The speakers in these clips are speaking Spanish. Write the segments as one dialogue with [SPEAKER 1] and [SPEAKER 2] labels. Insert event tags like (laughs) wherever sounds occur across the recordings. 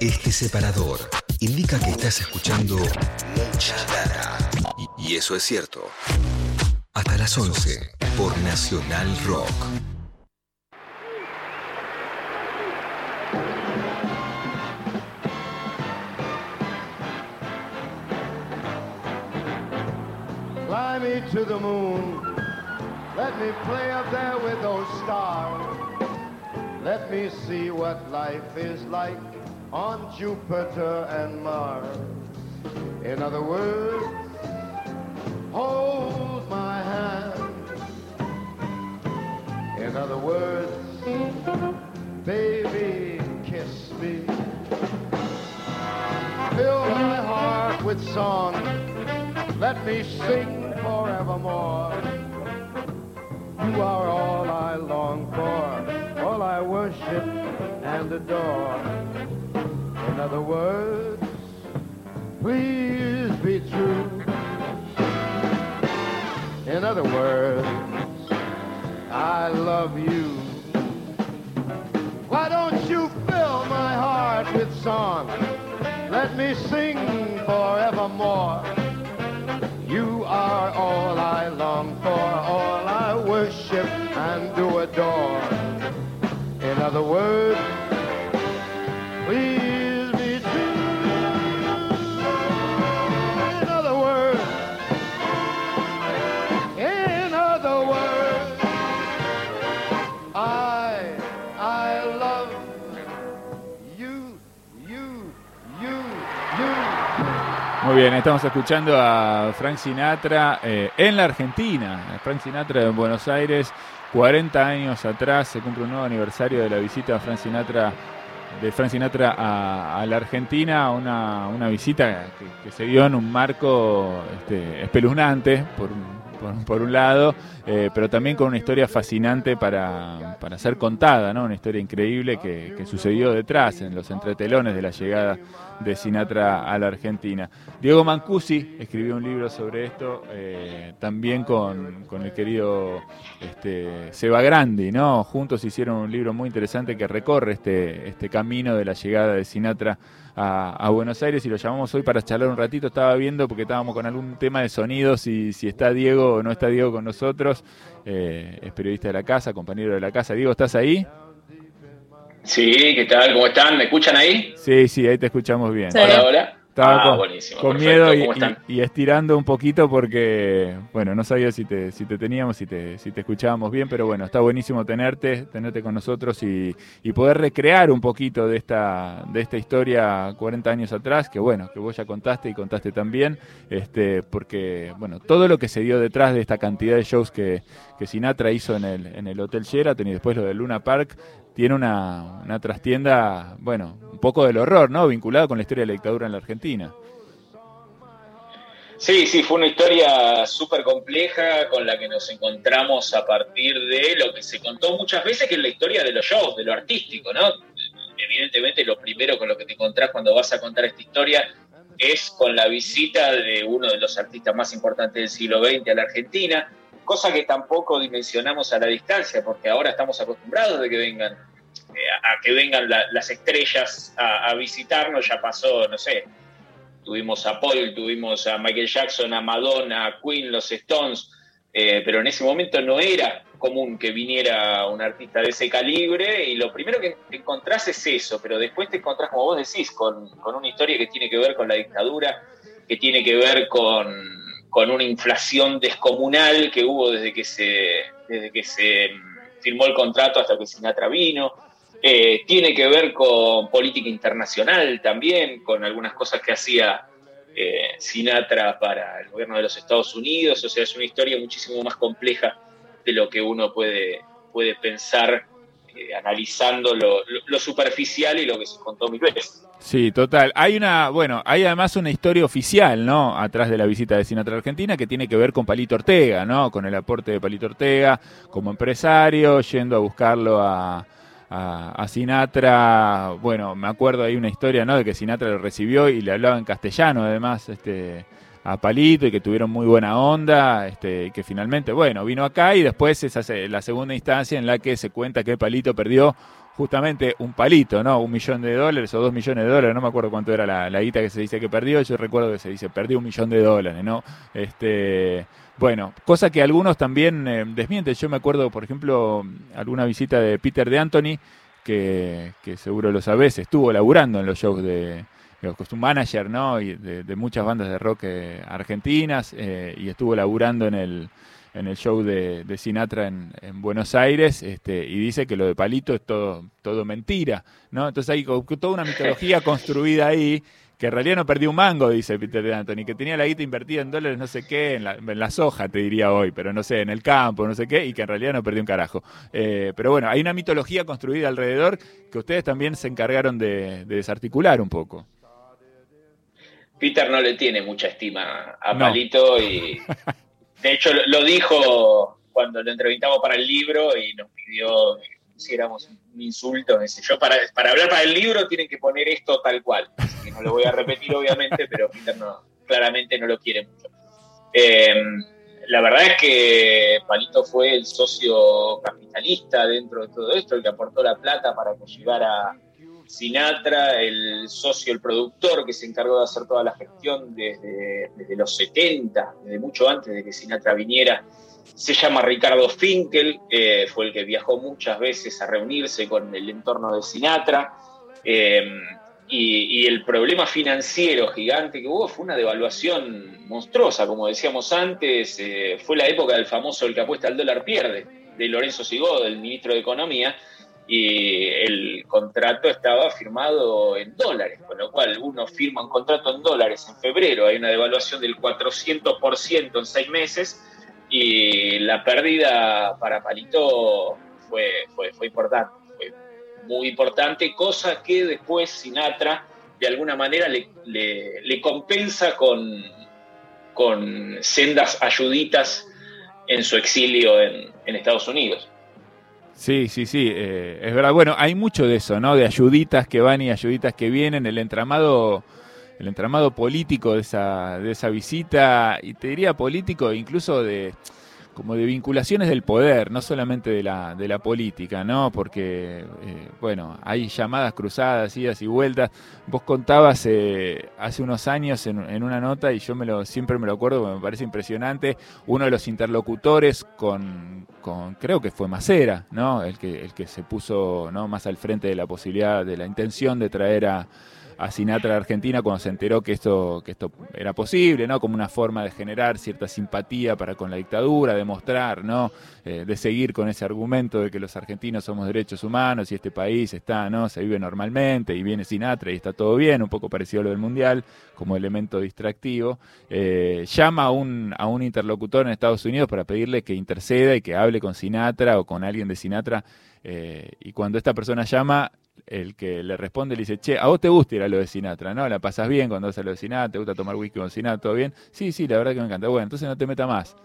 [SPEAKER 1] Este separador indica que estás escuchando mucha data. Y, eso es cierto. Hasta las 11 por Nacional Rock.
[SPEAKER 2] Fly me to the moon. Let me play up there with those stars. Let me see what life is like on Jupiter and Mars. In other words, hold my hand. In other words, baby, kiss me. Fill my heart with song. Let me sing forevermore. You are all I long for, all I worship and adore. In other words, please be true. In other words, I love you. Why don't you fill my heart with song? Let me sing forevermore. You are all I long for, all I worship and do adore another word. Please.
[SPEAKER 3] Muy bien, estamos escuchando a Frank Sinatra eh, en la Argentina. Frank Sinatra en Buenos Aires, 40 años atrás, se cumple un nuevo aniversario de la visita de Frank Sinatra, de Frank Sinatra a, la Argentina, una, una visita que, se dio en un marco este, espeluznante, por, por, por un lado, eh, pero también con una historia fascinante para, para ser contada, ¿no? una historia increíble que, que sucedió detrás, en los entretelones de la llegada de Sinatra a la Argentina. Diego Mancusi escribió un libro sobre esto, eh, también con, con el querido este, Seba Grandi, ¿no? Juntos hicieron un libro muy interesante que recorre este, este camino de la llegada de Sinatra a, a Buenos Aires y lo llamamos hoy para charlar un ratito. Estaba viendo porque estábamos con algún tema de sonidos y si está Diego o no está Diego con nosotros. Eh, es periodista de la casa, compañero de la casa. Diego, ¿estás ahí?
[SPEAKER 4] Sí, ¿qué tal? ¿Cómo están? ¿Me escuchan ahí?
[SPEAKER 3] Sí, sí, ahí te escuchamos bien.
[SPEAKER 5] Sí.
[SPEAKER 4] Hola, hola.
[SPEAKER 3] Estaba
[SPEAKER 4] ah,
[SPEAKER 3] con,
[SPEAKER 4] buenísimo.
[SPEAKER 3] con
[SPEAKER 4] perfecto.
[SPEAKER 3] miedo y, estirando un poquito porque, bueno, no sabía si te, si te teníamos, si te, si te escuchábamos bien, pero bueno, está buenísimo tenerte, tenerte con nosotros y, y poder recrear un poquito de esta, de esta historia 40 años atrás, que bueno, que vos ya contaste y contaste también, este, porque, bueno, todo lo que se dio detrás de esta cantidad de shows que, que Sinatra hizo en el, en el Hotel Sheraton y después lo del Luna Park, tiene una, una trastienda, bueno, un poco del horror, ¿no? Vinculada con la historia de la dictadura en la Argentina.
[SPEAKER 4] Sí, sí, fue una historia súper compleja con la que nos encontramos a partir de lo que se contó muchas veces, que es la historia de los shows, de lo artístico, ¿no? Evidentemente lo primero con lo que te encontrás cuando vas a contar esta historia es con la visita de uno de los artistas más importantes del siglo XX a la Argentina, cosa que tampoco dimensionamos a la distancia, porque ahora estamos acostumbrados de que vengan, a que vengan la- las estrellas a, visitarnos, ya pasó, no sé, tuvimos a Paul, tuvimos a Michael Jackson, a Madonna, a Queen, los Stones, eh, pero en ese momento no era común que viniera un artista de ese calibre y lo primero que encontrás es eso, pero después te encontrás, como vos decís, con, con una historia que tiene que ver con la dictadura, que tiene que ver con, con una inflación descomunal que hubo desde que se, desde que se mm, firmó el contrato hasta que Sinatra vino. Eh, tiene que ver con política internacional también, con algunas cosas que hacía eh, Sinatra para el gobierno de los Estados Unidos. O sea, es una historia muchísimo más compleja de lo que uno puede, puede pensar eh, analizando lo, superficial y lo que se contó mil veces.
[SPEAKER 3] Sí, total. Hay una, bueno, hay además una historia oficial, ¿no? Atrás de la visita de Sinatra a Argentina que tiene que ver con Palito Ortega, ¿no? Con el aporte de Palito Ortega como empresario, yendo a buscarlo a, a, a Sinatra. Bueno, me acuerdo hay una historia, ¿no? De que Sinatra lo recibió y le hablaba en castellano, además, este a Palito y que tuvieron muy buena onda, este, que finalmente, bueno, vino acá y después es la segunda instancia en la que se cuenta que Palito perdió justamente un palito, ¿no? Un millón de dólares o dos millones de dólares, no me acuerdo cuánto era la, la guita que se dice que perdió, yo recuerdo que se dice perdió un millón de dólares, ¿no? Este, bueno, cosa que algunos también eh, desmienten. Yo me acuerdo, por ejemplo, alguna visita de Peter de Anthony, que, que seguro lo sabés, estuvo laburando en los shows de, un manager, ¿no? Y de, muchas bandas de rock eh, argentinas eh, y estuvo laburando en el, en el show de, Sinatra en, Buenos Aires este, y dice que lo de Palito es todo, todo mentira, ¿no? Entonces hay toda una mitología (laughs) construida ahí que en realidad no perdió un mango, dice Peter de Anthony, que tenía la guita invertida en dólares, no sé qué, en la, soja, te diría hoy, pero no sé, en el campo, no sé qué, y que en realidad no perdió un carajo. Eh, pero bueno, hay una mitología construida alrededor que ustedes también se encargaron de desarticular un poco.
[SPEAKER 4] Peter no le tiene mucha estima a Palito y (laughs) de hecho lo dijo cuando lo entrevistamos para el libro y nos pidió que hiciéramos un insulto. yo, para, para hablar para el libro tienen que poner esto tal cual. que no lo voy a repetir obviamente, pero Peter no, claramente no lo quiere mucho. Em, la verdad es que Palito fue el socio capitalista dentro de todo esto, el que aportó la plata para que llegara Sinatra, el socio, el productor que se encargó de hacer toda la gestión desde, los 70, desde mucho antes de que Sinatra viniera, se llama Ricardo Finkel, fue el que viajó muchas veces a reunirse con el entorno de Sinatra. Eh, y, el problema financiero gigante que hubo fue una devaluación monstruosa, como decíamos antes, eh, fue la época del famoso el que apuesta al dólar pierde, de Lorenzo Sigó, el ministro de Economía, y el contrato estaba firmado en dólares, con lo cual uno firma un contrato en dólares en febrero, hay una devaluación del 400% en seis meses y la pérdida para Palito fue, fue, importante, fue muy importante, cosa que después Sinatra de alguna manera le, le, compensa con, con sendas ayuditas en su exilio en, en Estados Unidos.
[SPEAKER 3] Sí, sí, sí, eh, es verdad. Bueno, hay mucho de eso, ¿no? De ayuditas que van y ayuditas que vienen, el entramado, el entramado político de esa, de esa visita, y te diría político incluso de como de vinculaciones del poder, no solamente de la, de la política, ¿no? Porque, eh, bueno, hay llamadas cruzadas, idas y vueltas. Vos contabas eh, hace unos años en, en, una nota, y yo me lo, siempre me lo acuerdo, me parece impresionante, uno de los interlocutores con, con creo que fue Macera, ¿no? El que, el que se puso ¿no? más al frente de la posibilidad, de la intención de traer a a Sinatra de Argentina cuando se enteró que esto, que esto era posible, ¿no? Como una forma de generar cierta simpatía para con la dictadura, demostrar, ¿no? Eh, de seguir con ese argumento de que los argentinos somos derechos humanos y este país está, ¿no? Se vive normalmente y viene Sinatra y está todo bien, un poco parecido a lo del Mundial, como elemento distractivo. Eh, llama a un, a un interlocutor en Estados Unidos para pedirle que interceda y que hable con Sinatra o con alguien de Sinatra. Eh, y cuando esta persona llama, el que le responde le dice, che, a vos te gusta ir a lo de Sinatra, ¿no? La pasas bien cuando vas a lo de Sinatra, te gusta tomar whisky con Sinatra, todo bien. Sí, sí, la verdad que me encanta. Bueno, entonces no te meta más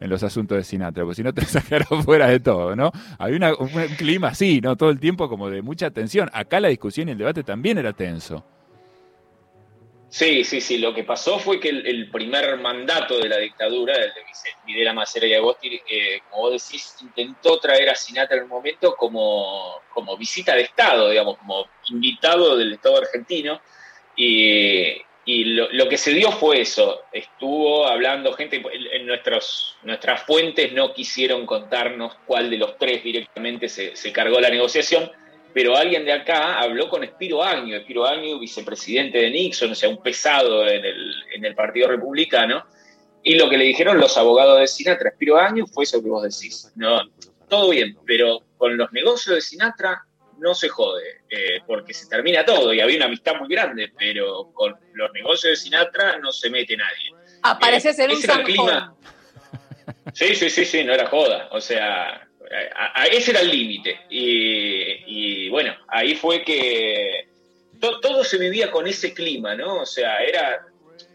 [SPEAKER 3] en los asuntos de Sinatra, porque si no te (laughs) sacaron fuera de todo, ¿no? Había un clima así, ¿no? Todo el tiempo como de mucha tensión. Acá la discusión y el debate también era tenso.
[SPEAKER 4] Sí, sí, sí. Lo que pasó fue que el, primer mandato de la dictadura, el de Videla Macera y Agosti, eh, como vos decís, intentó traer a Sinatra en un momento como, como visita de Estado, digamos, como invitado del Estado argentino. Y, lo, que se dio fue eso. Estuvo hablando gente, en nuestros, nuestras fuentes no quisieron contarnos cuál de los tres directamente se, se cargó la negociación pero alguien de acá habló con Espiro Agnew, Espiro Agnew, vicepresidente de Nixon, o sea, un pesado en el, Partido Republicano, y lo que le dijeron los abogados de Sinatra, Espiro Agnew, fue eso que vos decís, no, todo bien, pero con los negocios de Sinatra no se jode, eh, porque se termina todo, y había una amistad muy grande, pero con los negocios de Sinatra no se mete nadie.
[SPEAKER 5] Aparece eh, ser un
[SPEAKER 4] clima. Sí, sí, sí, sí, no era joda, o sea, ese era el límite. Y, bueno, ahí fue que todo se vivía con ese clima, ¿no? O sea, era,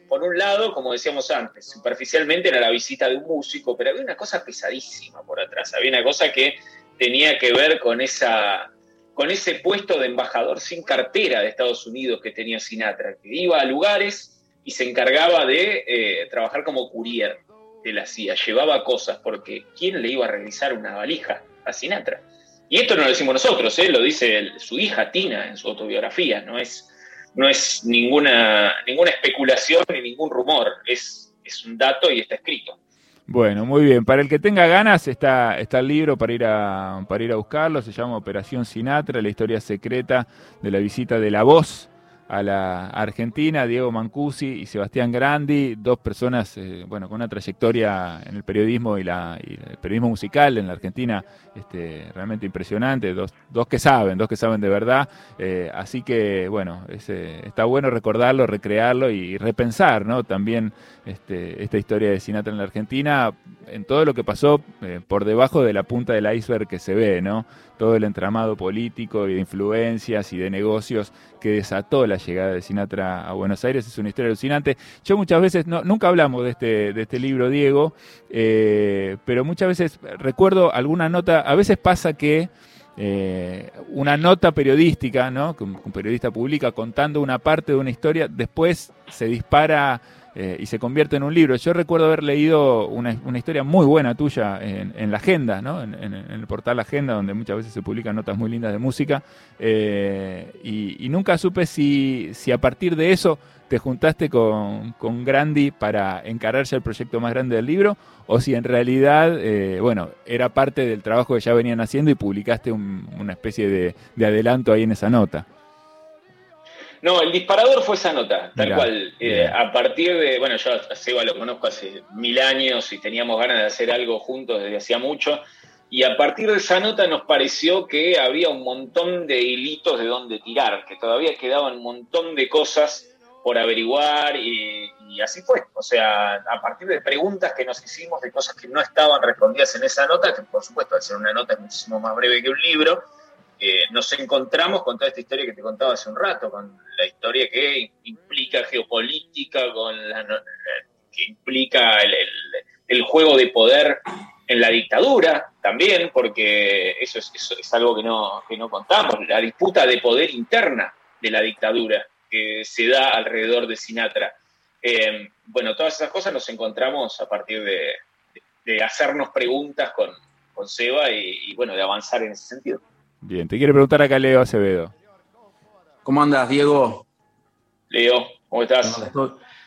[SPEAKER 4] por un lado, como decíamos antes, superficialmente era la visita de un músico, pero había una cosa pesadísima por atrás, había una cosa que tenía que ver con esa con ese puesto de embajador sin cartera de Estados Unidos que tenía Sinatra, que iba a lugares y se encargaba de eh, trabajar como courier de la CIA, llevaba cosas, porque ¿quién le iba a realizar una valija a Sinatra? Y esto no lo decimos nosotros, ¿eh? lo dice su hija Tina en su autobiografía, no es, no es ninguna, ninguna especulación ni ningún rumor, es, es un dato y está escrito.
[SPEAKER 3] Bueno, muy bien. Para el que tenga ganas, está, está el libro para ir, a, para ir a buscarlo. Se llama Operación Sinatra, la historia secreta de la visita de la voz a la Argentina, Diego Mancusi y Sebastián Grandi, dos personas eh, bueno, con una trayectoria en el periodismo y, la, el periodismo musical en la Argentina este, realmente impresionante, dos, dos, que saben, dos que saben de verdad. Eh, así que, bueno, está bueno recordarlo, recrearlo y repensar ¿no? también este, esta historia de Sinatra en la Argentina, en todo lo que pasó eh, por debajo de la punta del iceberg que se ve, ¿no? Todo el entramado político y de influencias y de negocios que desató la llegada de Sinatra a Buenos Aires. Es una historia alucinante. Yo muchas veces, no, nunca hablamos de este, de este libro, Diego, eh, pero muchas veces recuerdo alguna nota, a veces pasa que eh, una nota periodística, ¿no? que un periodista publica contando una parte de una historia, después se dispara eh, y se convierte en un libro. Yo recuerdo haber leído una, historia muy buena tuya en, la agenda, ¿no? en, el portal Agenda, donde muchas veces se publican notas muy lindas de música, eh, y, nunca supe si, si, a partir de eso te juntaste con, con Grandi para encarar ya el proyecto más grande del libro, o si en realidad, eh, bueno, era parte del trabajo que ya venían haciendo y publicaste una especie de, de adelanto ahí en esa nota.
[SPEAKER 4] No, el disparador fue esa nota, tal cual. Eh, a partir de, bueno, yo a Seba lo conozco hace mil años y teníamos ganas de hacer algo juntos desde hacía mucho. Y a partir de esa nota nos pareció que había un montón de hilitos de dónde tirar, que todavía quedaban un montón de cosas por averiguar y, y, así fue. O sea, a partir de preguntas que nos hicimos de cosas que no estaban respondidas en esa nota, que por supuesto al ser una nota es muchísimo más breve que un libro, nos encontramos con toda esta historia que te contaba hace un rato, con la historia que implica geopolítica, con la, que implica el, juego de poder en la dictadura también, porque eso es, algo que no, que no contamos, la disputa de poder interna de la dictadura que se da alrededor de Sinatra. Eh, bueno, todas esas cosas nos encontramos a partir de, hacernos preguntas con, con Seba y, bueno, de avanzar en ese sentido.
[SPEAKER 3] Bien, te quiere preguntar acá Leo Acevedo.
[SPEAKER 5] ¿Cómo andas, Diego?
[SPEAKER 4] Leo, ¿cómo estás?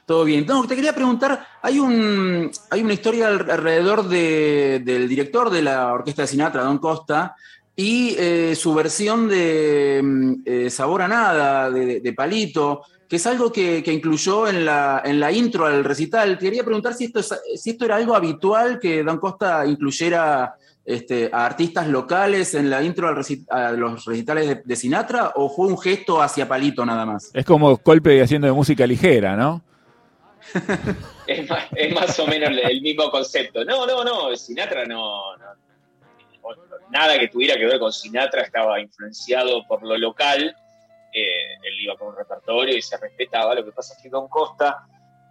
[SPEAKER 5] ¿Todo, bien. No, te quería preguntar, hay, un, hay una historia alrededor del director de la Orquesta de Sinatra, Don Costa, y eh, su versión de eh, Sabor a Nada, de, Palito, que es algo que, incluyó en la, en la, intro al recital. Quería preguntar si esto, si esto era algo habitual que Don Costa incluyera este, a artistas locales en la intro a los recitales de, Sinatra o fue un gesto hacia Palito nada más?
[SPEAKER 3] Es como golpe haciendo de música ligera, ¿no? (laughs)
[SPEAKER 4] es, más, o menos el mismo concepto. No, no, no, Sinatra no, nada que tuviera que ver con Sinatra estaba influenciado por lo local. Eh, él iba con un repertorio y se respetaba. Lo que pasa es que Don Costa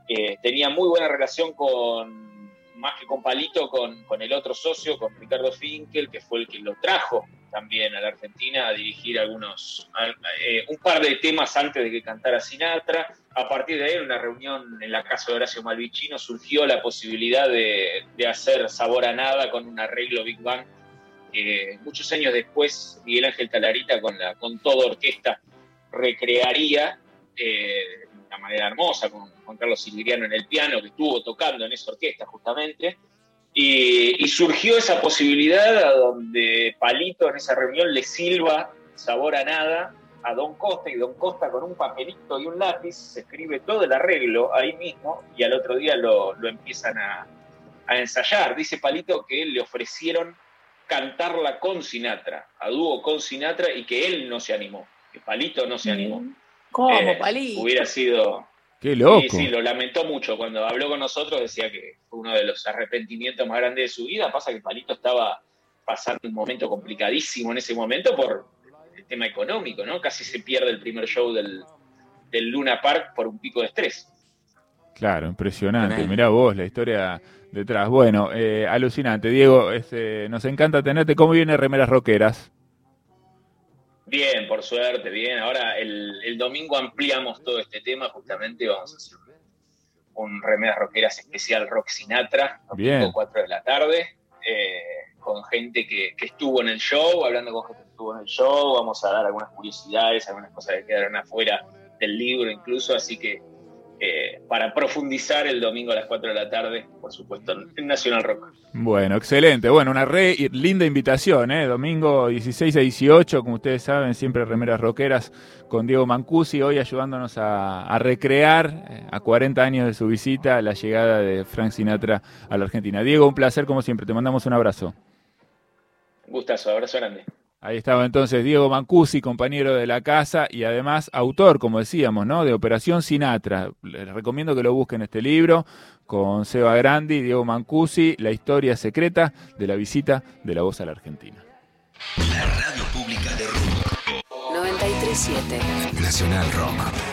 [SPEAKER 4] eh, tenía muy buena relación con más que con Palito, con, el otro socio, con Ricardo Finkel, que fue el que lo trajo también a la Argentina a dirigir algunos, eh, un par de temas antes de que cantara Sinatra. A partir de ahí, en una reunión en la casa de Horacio Malvicino, surgió la posibilidad de, hacer Sabor a Nada con un arreglo Big Bang. muchos años después, Miguel Ángel Talarita, con, la, con toda orquesta, recrearía eh, una manera hermosa, con Juan Carlos Silviriano en el piano, que estuvo tocando en esa orquesta justamente. Y, surgió esa posibilidad a donde Palito en esa reunión le silba sabor a nada a Don Costa y Don Costa con un papelito y un lápiz se escribe todo el arreglo ahí mismo y al otro día lo, empiezan a, ensayar. Dice Palito que le ofrecieron cantarla con Sinatra, a dúo con Sinatra y que él no se animó, que Palito no se animó.
[SPEAKER 6] ¿Cómo, eh, Palito?
[SPEAKER 4] Hubiera sido.
[SPEAKER 3] Qué loco.
[SPEAKER 4] Sí, sí, lo lamentó mucho. Cuando habló con nosotros decía que fue uno de los arrepentimientos más grandes de su vida. Pasa que Palito estaba pasando un momento complicadísimo en ese momento por el tema económico, ¿no? Casi se pierde el primer show del, Luna Park por un pico de estrés.
[SPEAKER 3] Claro, impresionante. Mirá vos la historia detrás. Bueno, eh, alucinante. Diego, este, nos encanta tenerte. ¿Cómo viene Remeras Roqueras?
[SPEAKER 4] Bien, por suerte, bien. Ahora el, domingo ampliamos todo este tema, justamente vamos a hacer un, remeras rockeras especial Rock Sinatra, a las 4 de la tarde. Eh, con gente que, que, estuvo en el show, hablando con gente que estuvo en el show, vamos a dar algunas curiosidades, algunas cosas que quedaron afuera del libro incluso, así que eh, para profundizar el domingo a las 4 de la tarde, por supuesto, en Nacional Rock.
[SPEAKER 3] Bueno, excelente. Bueno, una re linda invitación, ¿eh? Domingo 16 a 18, como ustedes saben, siempre remeras rockeras con Diego Mancusi, hoy ayudándonos a, recrear eh, a 40 años de su visita la llegada de Frank Sinatra a la Argentina. Diego, un placer como siempre, te mandamos un abrazo.
[SPEAKER 4] Gustazo, abrazo grande.
[SPEAKER 3] Ahí estaba entonces Diego Mancusi, compañero de la casa y además autor, como decíamos, ¿no? de Operación Sinatra. Les recomiendo que lo busquen este libro con Seba Grandi y Diego Mancusi, La historia secreta de la visita de la voz a la Argentina.
[SPEAKER 1] La radio pública de Rock.
[SPEAKER 6] 937
[SPEAKER 1] Nacional Rock.